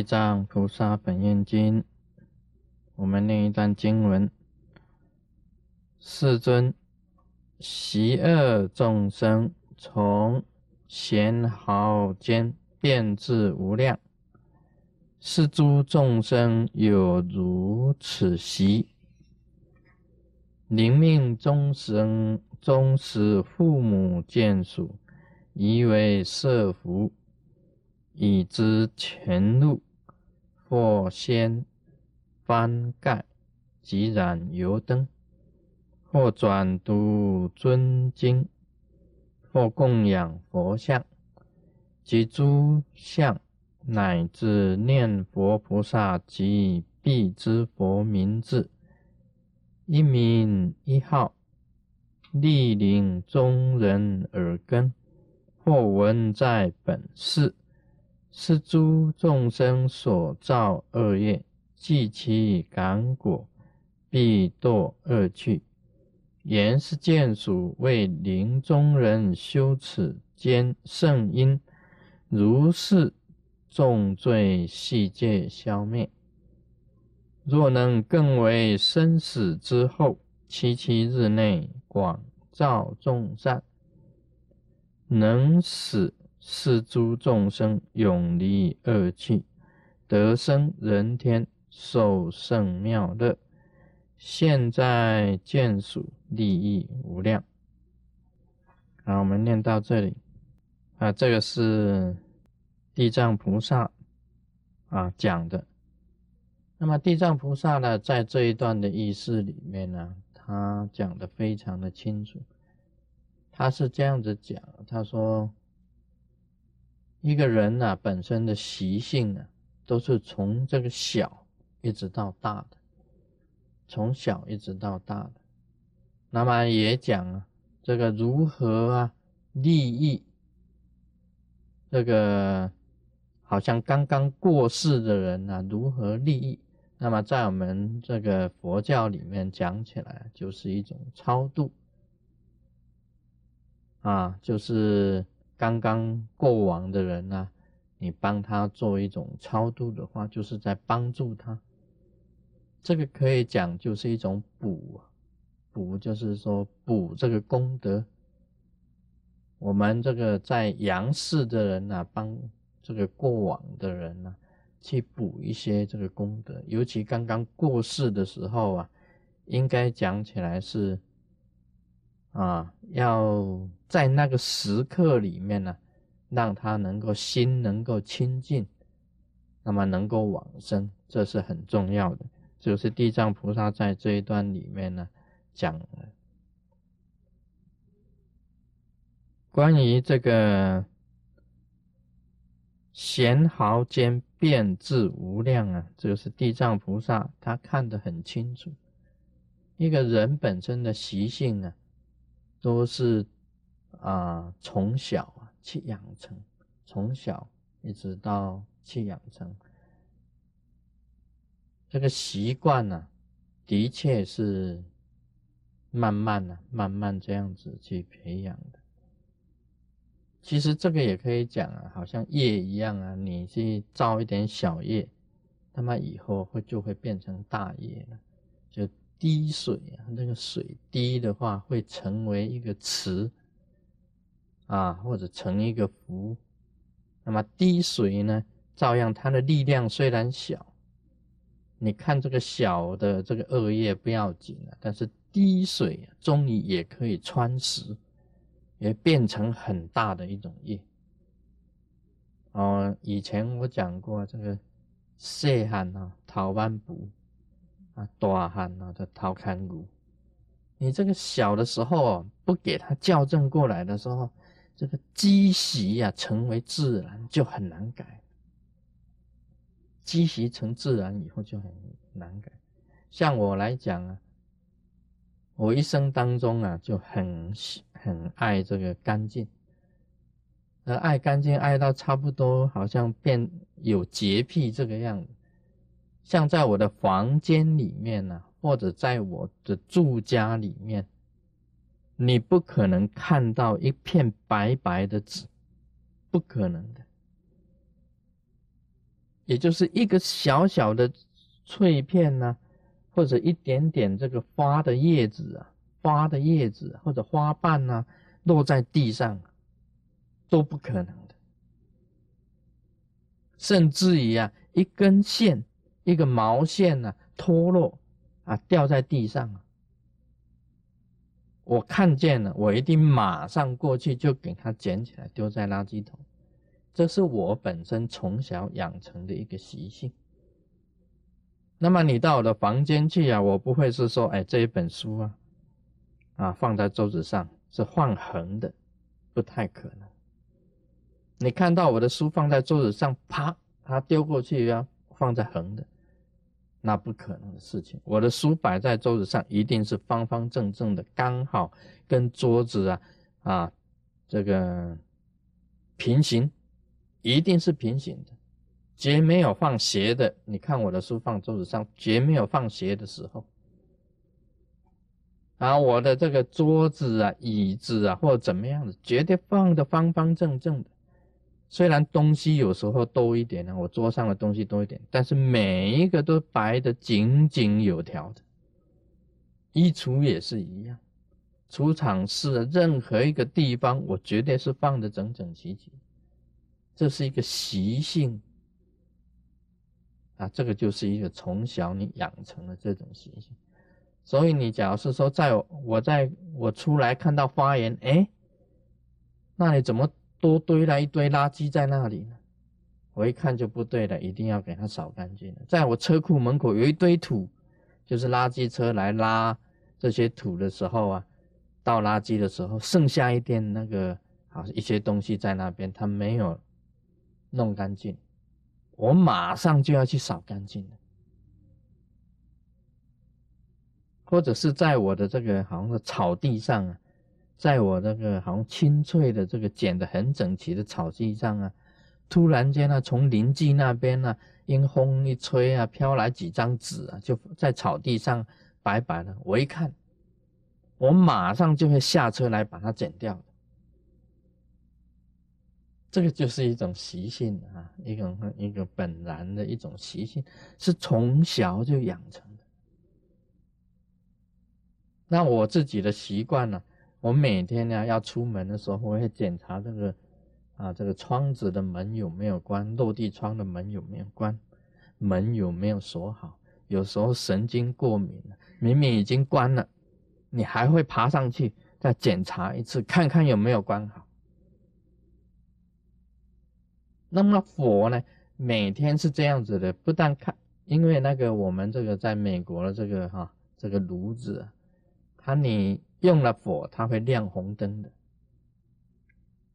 地藏菩萨本愿经，我们念一段经文：世尊，习恶众生从贤豪间变至无量，是诸众生有如此习，临命终生，终使父母眷属，以为设福。已知前路，或先翻盖，即燃油灯；或转读尊经；或供养佛像，及诸像，乃至念佛菩萨及必之佛名字，一名一号，莅临中人耳根，或闻在本世。是诸众生所造恶业，即其感果，必堕恶趣。言是见属为临终人修此间圣因，如是重罪细界消灭。若能更为生死之后七七日内广造众善，能使。是诸众生永离恶趣，得生人天，受圣妙乐。现在见属利益无量。好，我们念到这里啊，这个是地藏菩萨啊讲的。那么地藏菩萨呢，在这一段的意思里面呢，他讲的非常的清楚。他是这样子讲，他说。一个人呢，本身的习性呢，都是从这个小一直到大的，从小一直到大的。那么也讲啊，这个如何啊利益这个好像刚刚过世的人呢，如何利益？那么在我们这个佛教里面讲起来，就是一种超度啊，就是。刚刚过往的人呢，你帮他做一种超度的话，就是在帮助他。这个可以讲就是一种补，补就是说补这个功德。我们这个在阳世的人呢，帮这个过往的人呢，去补一些这个功德。尤其刚刚过世的时候啊，应该讲起来是。啊，要在那个时刻里面呢，让他能够心能够清净，那么能够往生，这是很重要的。就是地藏菩萨在这一段里面呢，讲关于这个贤豪间变质无量啊，就是地藏菩萨他看得很清楚，一个人本身的习性呢。都是啊，从小去养成，从小一直到去养成这个习惯呢，的确是慢慢的、慢慢这样子去培养的。其实这个也可以讲啊，好像业一样啊，你去造一点小业，那么以后会就会变成大业了，就。滴水啊，那个水滴的话，会成为一个池啊，或者成一个湖。那么滴水呢，照样它的力量虽然小，你看这个小的这个恶业不要紧啊，但是滴水终于也可以穿石，也变成很大的一种业。哦，以前我讲过这个细汉啊，陶班补。啊大汉啊，的掏看骨，你这个小的时候不给他校正过来的时候，这个积习呀成为自然就很难改。积习成自然以后就很难改。像我来讲啊，我一生当中啊就很很爱这个干净，而爱干净爱到差不多好像变有洁癖这个样子。像在我的房间里面呢，或者在我的住家里面，你不可能看到一片白白的纸，不可能的。也就是一个小小的碎片呢，或者一点点这个花的叶子啊，花的叶子或者花瓣呢，落在地上，都不可能的。甚至于啊，一根线、一个毛线呢脱落啊，掉在地上，我看见了，我一定马上过去就给它捡起来丢在垃圾桶。这是我本身从小养成的一个习性。那么你到我的房间去啊，我不会是说，哎，这一本书啊，啊放在桌子上是放横的，不太可能。你看到我的书放在桌子上，啪，它丢过去啊，放在横的，那不可能的事情。我的书摆在桌子上，一定是方方正正的，刚好跟桌子啊啊这个平行。一定是平行的，绝没有放斜的。你看我的书放桌子上，绝没有放斜的时候。然后我的这个桌子啊、椅子啊，或者怎么样的，绝对放的方方正正的。虽然东西有时候多一点呢，我桌上的东西多一点，但是每一个都摆的井井有条的。衣橱也是一样，储藏室的任何一个地方，我绝对是放的整整齐齐。这是一个习性啊，这个就是一个从小你养成的这种习性。所以你假如是说，在我在我出来看到花园，哎，那你怎么多堆了一堆垃圾在那里呢？我一看就不对了，一定要给它扫干净。在我车库门口有一堆土，就是垃圾车来拉这些土的时候啊，倒垃圾的时候剩下一点那个啊一些东西在那边，它没有。弄干净，我马上就要去扫干净了。或者是在我的这个好像是草地上啊，在我那个好像清脆的这个剪得很整齐的草地上啊，突然间呢，从邻居那边呢，阴风一吹啊，飘来几张纸啊，就在草地上摆摆了。我一看，我马上就会下车来把它剪掉。这个就是一种习性啊，一种一个本然的一种习性，是从小就养成的。那我自己的习惯呢，我每天呢要出门的时候，我会检查这个啊这个窗子的门有没有关，落地窗的门有没有关，门有没有锁好。有时候神经过敏了，明明已经关了，你还会爬上去再检查一次，看看有没有关好。那么佛呢，每天是这样子的，不但看，因为那个我们这个在美国的这个哈这个炉子，它你用了火，它会亮红灯的。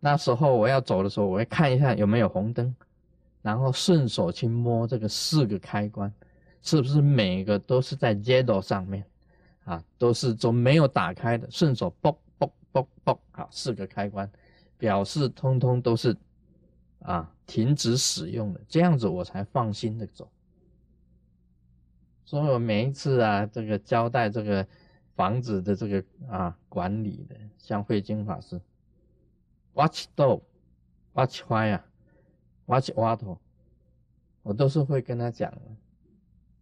那时候我要走的时候，我会看一下有没有红灯，然后顺手去摸这个四个开关，是不是每个都是在 zero 上面啊，都是都没有打开的，顺手啵啵啵啵，好，四个开关表示通通都是。啊，停止使用的，这样子我才放心的走。所以我每一次啊，这个交代这个房子的这个啊管理的，像慧金法师，watch dog，watch fire，watch water，我都是会跟他讲的，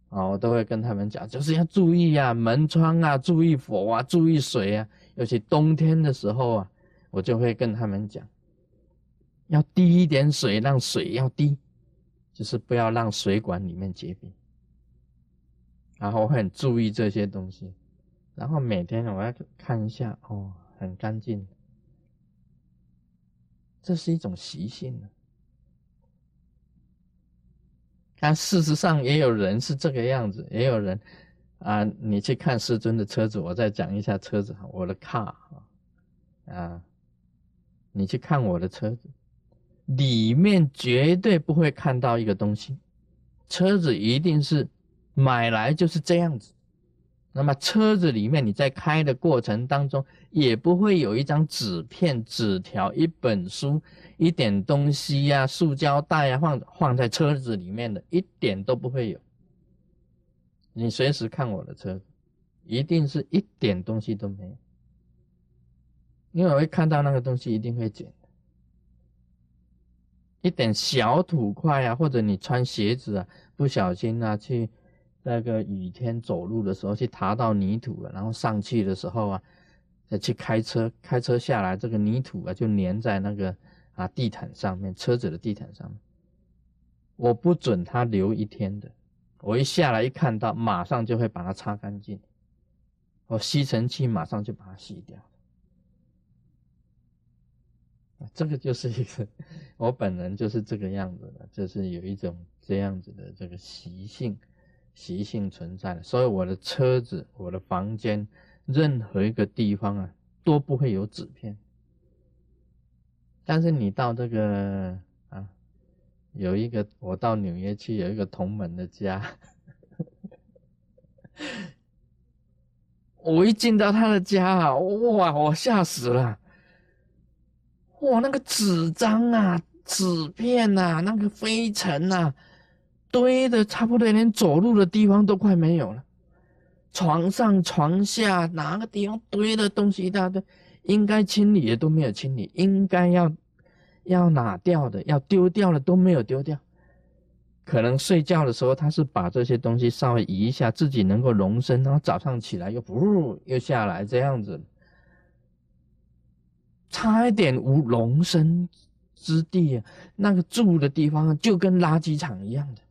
啊，我都会跟他们讲，就是要注意啊，门窗啊，注意火啊，注意水啊，尤其冬天的时候啊，我就会跟他们讲。要滴一点水，让水要滴，就是不要让水管里面结冰。然后我很注意这些东西，然后每天我要看一下，哦，很干净。这是一种习性但事实上也有人是这个样子，也有人啊，你去看师尊的车子，我再讲一下车子，我的卡啊，你去看我的车子。里面绝对不会看到一个东西，车子一定是买来就是这样子。那么车子里面你在开的过程当中，也不会有一张纸片、纸条、一本书、一点东西呀、塑胶袋呀放放在车子里面的，一点都不会有。你随时看我的车，一定是一点东西都没有，因为我会看到那个东西，一定会捡。一点小土块啊，或者你穿鞋子啊，不小心啊去那个雨天走路的时候去踏到泥土了，然后上去的时候啊，再去开车，开车下来这个泥土啊就粘在那个啊地毯上面，车子的地毯上面。我不准他留一天的，我一下来一看到，马上就会把它擦干净，我吸尘器马上就把它吸掉。这个就是一个，我本人就是这个样子的，就是有一种这样子的这个习性，习性存在的。所以我的车子、我的房间，任何一个地方啊，都不会有纸片。但是你到这个啊，有一个我到纽约去，有一个同门的家，我一进到他的家啊，哇，我吓死了。哇，那个纸张啊、纸片啊、那个灰尘啊，堆的差不多连走路的地方都快没有了。床上、床下哪个地方堆的东西一大堆，应该清理的都没有清理，应该要要拿掉的、要丢掉的都没有丢掉。可能睡觉的时候他是把这些东西稍微移一下，自己能够容身，然后早上起来又噗又下来这样子。差一点无容身之地啊！那个住的地方就跟垃圾场一样的。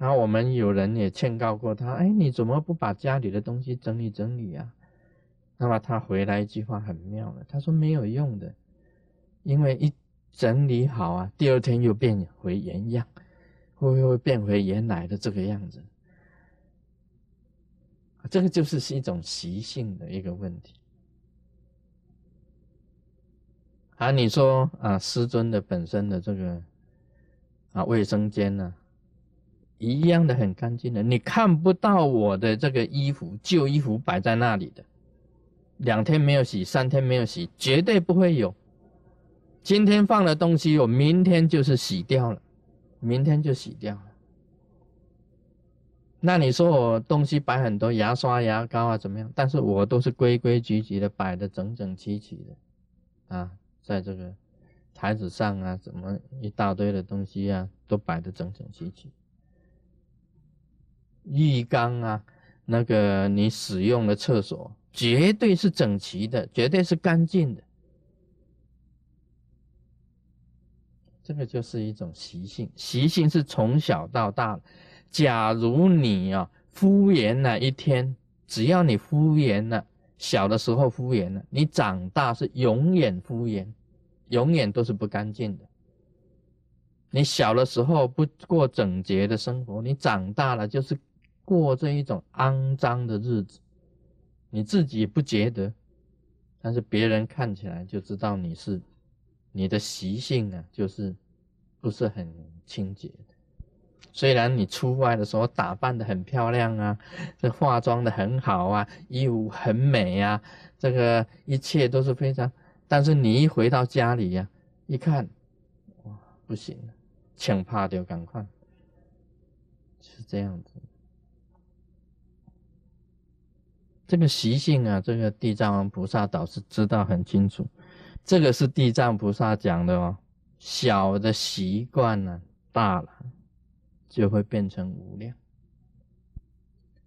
然后我们有人也劝告过他：“哎，你怎么不把家里的东西整理整理啊？”那么他回来一句话很妙的，他说：“没有用的，因为一整理好啊，第二天又变回原样，会不会变回原来的这个样子？这个就是是一种习性的一个问题。”啊，你说啊，师尊的本身的这个啊卫生间呢，一样的很干净的，你看不到我的这个衣服旧衣服摆在那里的，两天没有洗，三天没有洗，绝对不会有。今天放的东西，我明天就是洗掉了，明天就洗掉了。那你说我东西摆很多，牙刷、牙膏啊怎么样？但是我都是规规矩矩的摆的整整齐齐的，啊。在这个台子上啊，怎么一大堆的东西啊，都摆的整整齐齐。浴缸啊，那个你使用的厕所绝对是整齐的，绝对是干净的。这个就是一种习性，习性是从小到大。假如你啊敷衍了一天，只要你敷衍了。小的时候敷衍了，你长大是永远敷衍，永远都是不干净的。你小的时候不过整洁的生活，你长大了就是过这一种肮脏的日子。你自己不觉得，但是别人看起来就知道你是你的习性啊，就是不是很清洁。虽然你出外的时候打扮的很漂亮啊，这化妆的很好啊，衣服很美啊，这个一切都是非常，但是你一回到家里呀，一看，哇，不行了，抢怕掉，赶快，是这样子。这个习性啊，这个地藏王菩萨倒是知道很清楚，这个是地藏菩萨讲的哦，小的习惯呢，大了。就会变成无量。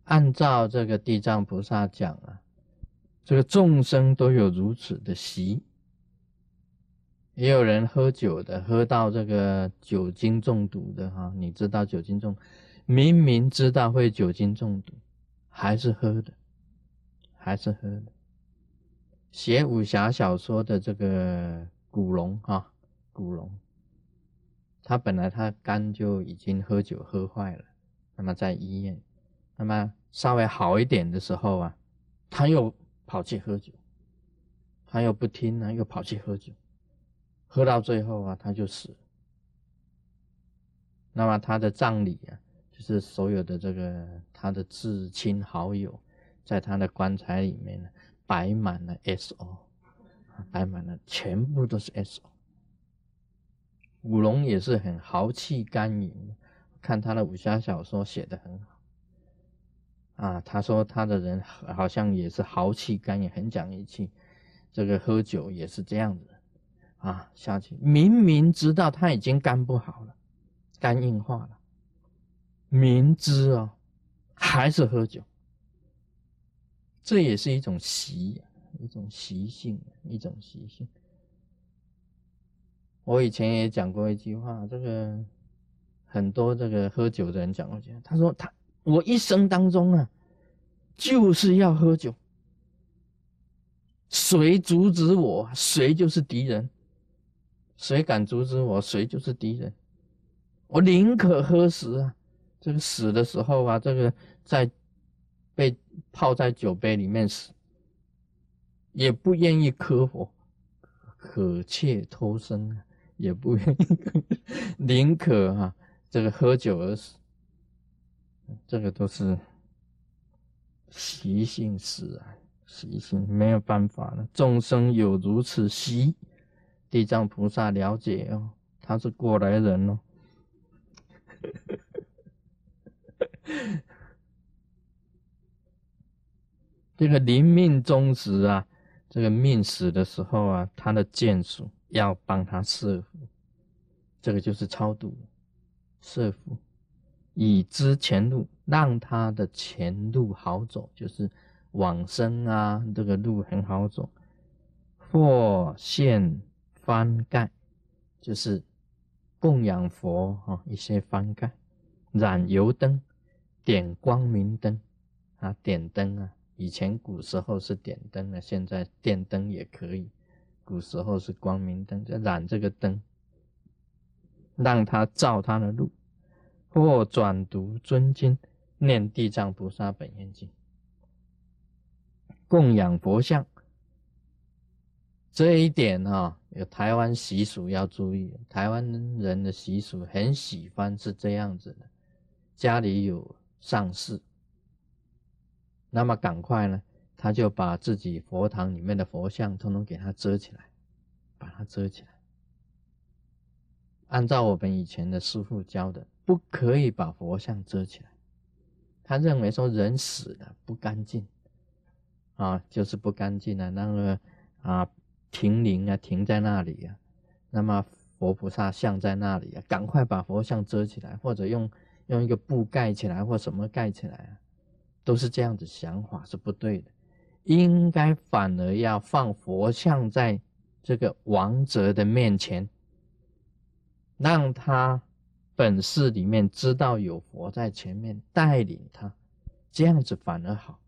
按照这个地藏菩萨讲啊，这个众生都有如此的习。也有人喝酒的，喝到这个酒精中毒的哈，你知道酒精中，明明知道会酒精中毒，还是喝的，还是喝的。写武侠小说的这个古龙哈，古龙。他本来他肝就已经喝酒喝坏了，那么在医院，那么稍微好一点的时候啊，他又跑去喝酒，他又不听呢，又跑去喝酒，喝到最后啊，他就死。那么他的葬礼啊，就是所有的这个他的至亲好友，在他的棺材里面呢，摆满了 S.O，摆满了，全部都是 S.O。古龙也是很豪气干云，看他的武侠小说写的很好啊。他说他的人好像也是豪气干云，很讲义气。这个喝酒也是这样子啊下去，明明知道他已经肝不好了，肝硬化了，明知哦，还是喝酒，这也是一种习，一种习性，一种习性。我以前也讲过一句话，这个很多这个喝酒的人讲过句，他说他我一生当中啊，就是要喝酒。谁阻止我，谁就是敌人；谁敢阻止我，谁就是敌人。我宁可喝死啊！这个死的时候啊，这个在被泡在酒杯里面死，也不愿意磕火，可切偷生，也不愿意，宁可啊，这个喝酒而死。这个都是习性死啊。习性没有办法了，众生有如此习，地藏菩萨了解哦，他是过来人哦。这个临命终时啊，这个命死的时候啊，他的眷属要帮他设福，这个就是超度，设福，以知前路，让他的前路好走，就是。往生啊，这个路很好走。或现翻盖，就是供养佛啊，一些翻盖，燃油灯，点光明灯啊，点灯啊。以前古时候是点灯的，现在电灯也可以。古时候是光明灯，就燃这个灯，让他照他的路。或转读尊经，念地藏菩萨本愿经。供养佛像这一点哈，有台湾习俗要注意。台湾人的习俗很喜欢是这样子的：家里有上事，那么赶快呢，他就把自己佛堂里面的佛像通通给他遮起来，把它遮起来。按照我们以前的师傅教的，不可以把佛像遮起来。他认为说人死了不干净。啊，就是不干净啊，那个啊，停灵啊，停在那里啊，那么佛菩萨像在那里啊，赶快把佛像遮起来，或者用用一个布盖起来，或什么盖起来啊，都是这样子想法是不对的，应该反而要放佛像在这个王者的面前，让他本事里面知道有佛在前面带领他，这样子反而好。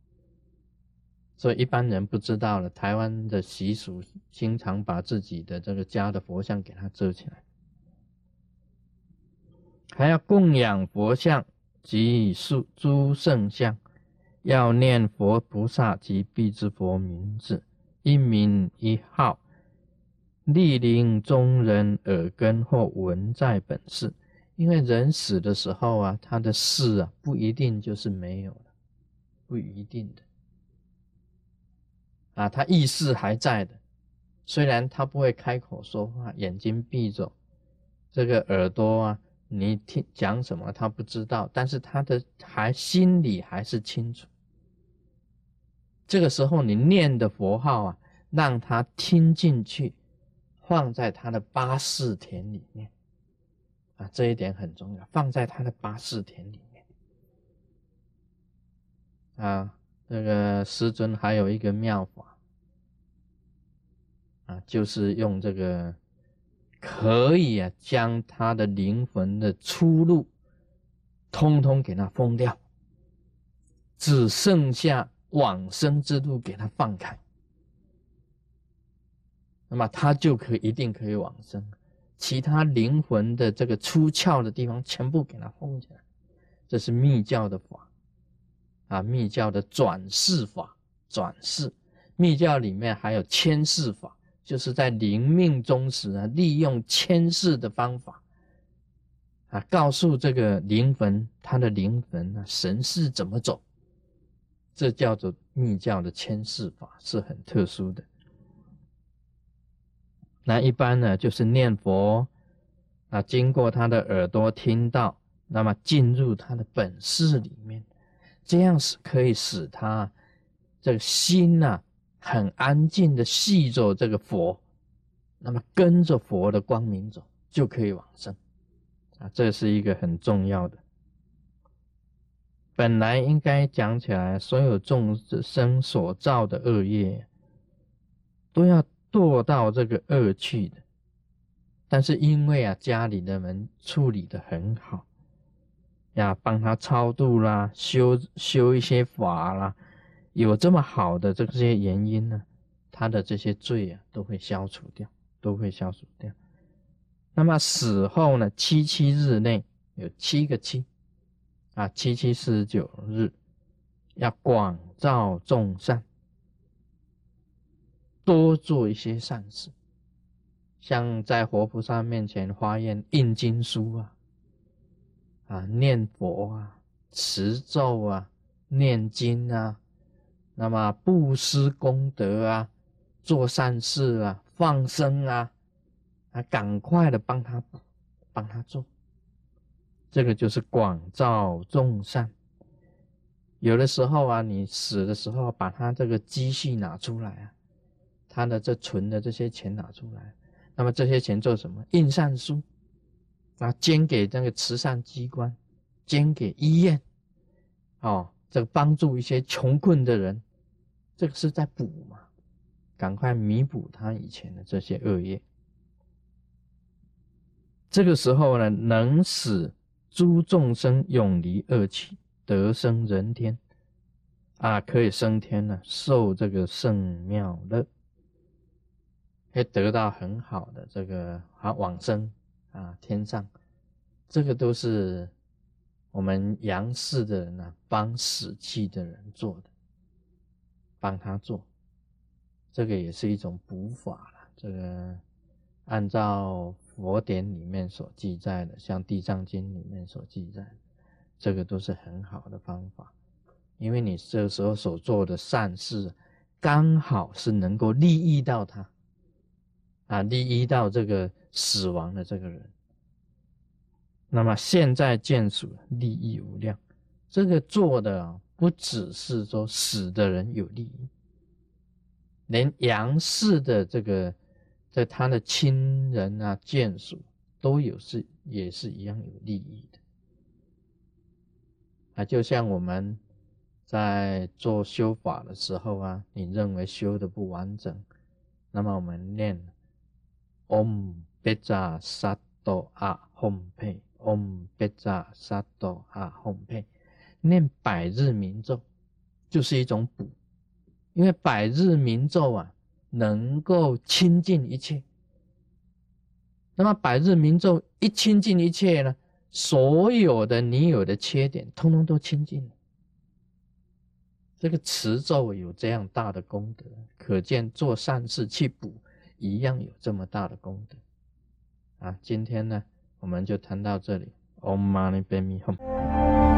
所以一般人不知道了，台湾的习俗经常把自己的这个家的佛像给他遮起来，还要供养佛像及诸圣像，要念佛菩萨及必之佛名字，一名一号，莅临中人耳根或闻在本世。因为人死的时候啊，他的事啊不一定就是没有了，不一定的。啊，他意识还在的，虽然他不会开口说话，眼睛闭着，这个耳朵啊，你听讲什么他不知道，但是他的还心里还是清楚。这个时候你念的佛号啊，让他听进去，放在他的八四田里面，啊，这一点很重要，放在他的八四田里面，啊。这个师尊还有一个妙法啊，就是用这个可以啊，将他的灵魂的出路通通给他封掉，只剩下往生之路给他放开，那么他就可以一定可以往生，其他灵魂的这个出窍的地方全部给他封起来，这是密教的法。啊，密教的转世法，转世，密教里面还有牵世法，就是在临命终时啊，利用牵世的方法，啊，告诉这个灵魂，他的灵魂啊，神世怎么走，这叫做密教的牵示法，是很特殊的。那一般呢，就是念佛，啊，经过他的耳朵听到，那么进入他的本世里面。这样是可以使他这个心呐很安静的系着这个佛，那么跟着佛的光明走，就可以往生啊！这是一个很重要的。本来应该讲起来，所有众生所造的恶业，都要堕到这个恶趣的。但是因为啊，家里的人处理的很好，呀，帮他超度啦，修修一些法啦，有这么好的这些原因呢，他的这些罪啊，都会消除掉，都会消除掉。那么死后呢，七七日内有七个七。啊，七七四十九日要广造众善，多做一些善事，像在活菩萨面前发愿印经书啊，啊念佛啊，持咒啊，念经啊，那么布施功德啊，做善事啊，放生啊，啊，赶快的帮他帮他做。这个就是广造众善。有的时候啊，你死的时候，把他这个积蓄拿出来啊，他的这存的这些钱拿出来，那么这些钱做什么？印善书啊，捐给那个慈善机关，捐给医院，哦，这个帮助一些穷困的人，这个是在补嘛，赶快弥补他以前的这些恶业。这个时候呢，能使。诸众生永离恶趣，得生人天，啊，可以升天了，受这个圣妙乐，可以得到很好的这个啊往生啊天上，这个都是我们阳世的人呢帮死气的人做的，帮他做，这个也是一种补法了。这个按照。佛典里面所记载的，像《地藏经》里面所记载，这个都是很好的方法，因为你这时候所做的善事，刚好是能够利益到他，啊，利益到这个死亡的这个人。那么现在见属利益无量，这个做的不只是说死的人有利益，连阳世的这个。在他的亲人啊、眷属都有是也是一样有利益的啊，就像我们在做修法的时候啊，你认为修的不完整，那么我们念 Om Beja Sato A Hom Pe，Om Beja Sato A Hom Pe，念百日明咒就是一种补，因为百日明咒啊。能够清净一切，那么百日明咒一清净一切呢，所有的你有的缺点，通通都清净了。这个持咒有这样大的功德，可见做善事去补，一样有这么大的功德。啊，今天呢，我们就谈到这里。Om Mani Padme Hum。